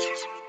Jesus.